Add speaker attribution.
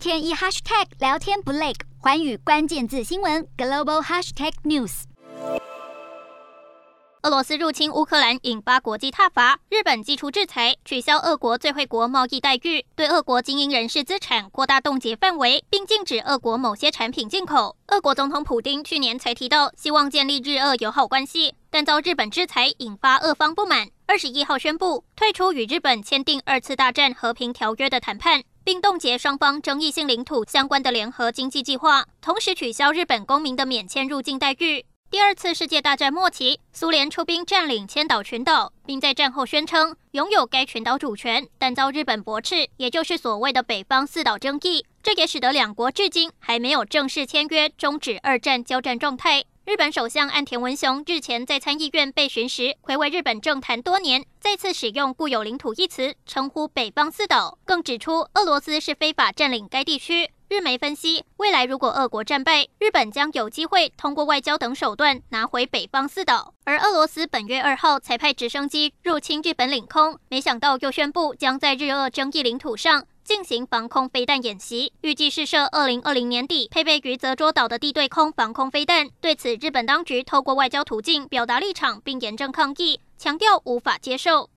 Speaker 1: 天一 hashtag 聊天不累，寰宇关键字新闻 global hashtag news。
Speaker 2: 俄罗斯入侵乌克兰，引发国际挞伐。日本祭出制裁，取消俄国最惠国贸易待遇，对俄国经营人士资产扩大冻结范围，并禁止俄国某些产品进口。俄国总统普丁去年才提到希望建立日俄友好关系，但遭日本制裁，引发俄方不满。二十一号宣布退出与日本签订二次大战和平条约的谈判，并冻结双方争议性领土相关的联合经济计划，同时取消日本公民的免签入境待遇。第二次世界大战末期，苏联出兵占领千岛群岛，并在战后宣称拥有该群岛主权，但遭日本驳斥，也就是所谓的北方四岛争议。这也使得两国至今还没有正式签约终止二战交战状态。日本首相岸田文雄日前在参议院被询时，回味日本政坛多年，再次使用固有领土一词称呼北方四岛，更指出俄罗斯是非法占领该地区。日媒分析，未来如果俄国战败，日本将有机会通过外交等手段拿回北方四岛。而俄罗斯本月二号才派直升机入侵日本领空，没想到又宣布将在日俄争议领土上进行防空飞弹演习，预计试射二零二零年底配备于泽州岛的地对空防空飞弹。对此，日本当局透过外交途径表达立场，并严正抗议，强调无法接受。